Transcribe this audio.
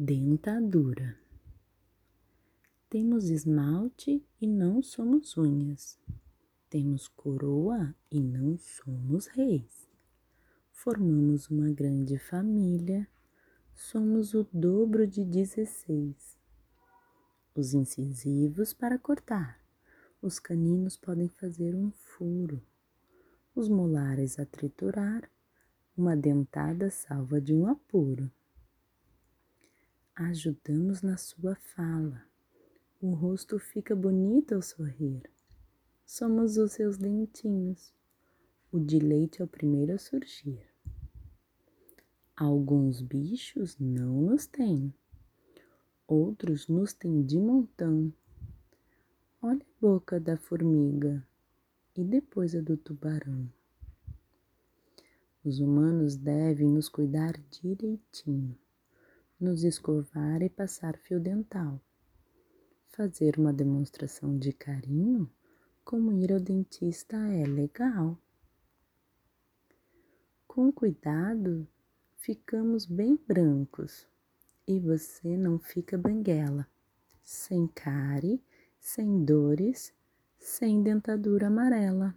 Dentadura. Temos esmalte e não somos unhas. Temos coroa e não somos reis. Formamos uma grande família, somos o dobro de dezesseis. Os incisivos para cortar, os caninos podem fazer um furo, os molares a triturar, uma dentada salva de um apuro ajudamos na sua fala. O rosto fica bonito ao sorrir. Somos os seus dentinhos. O de leite é o primeiro a surgir. Alguns bichos não nos têm, outros nos têm de montão. Olha a boca da formiga e depois a do tubarão. Os humanos devem nos cuidar direitinho nos escovar e passar fio dental. Fazer uma demonstração de carinho, como ir ao dentista, é legal. Com cuidado, ficamos bem brancos e você não fica banguela, sem cárie, sem dores, sem dentadura amarela.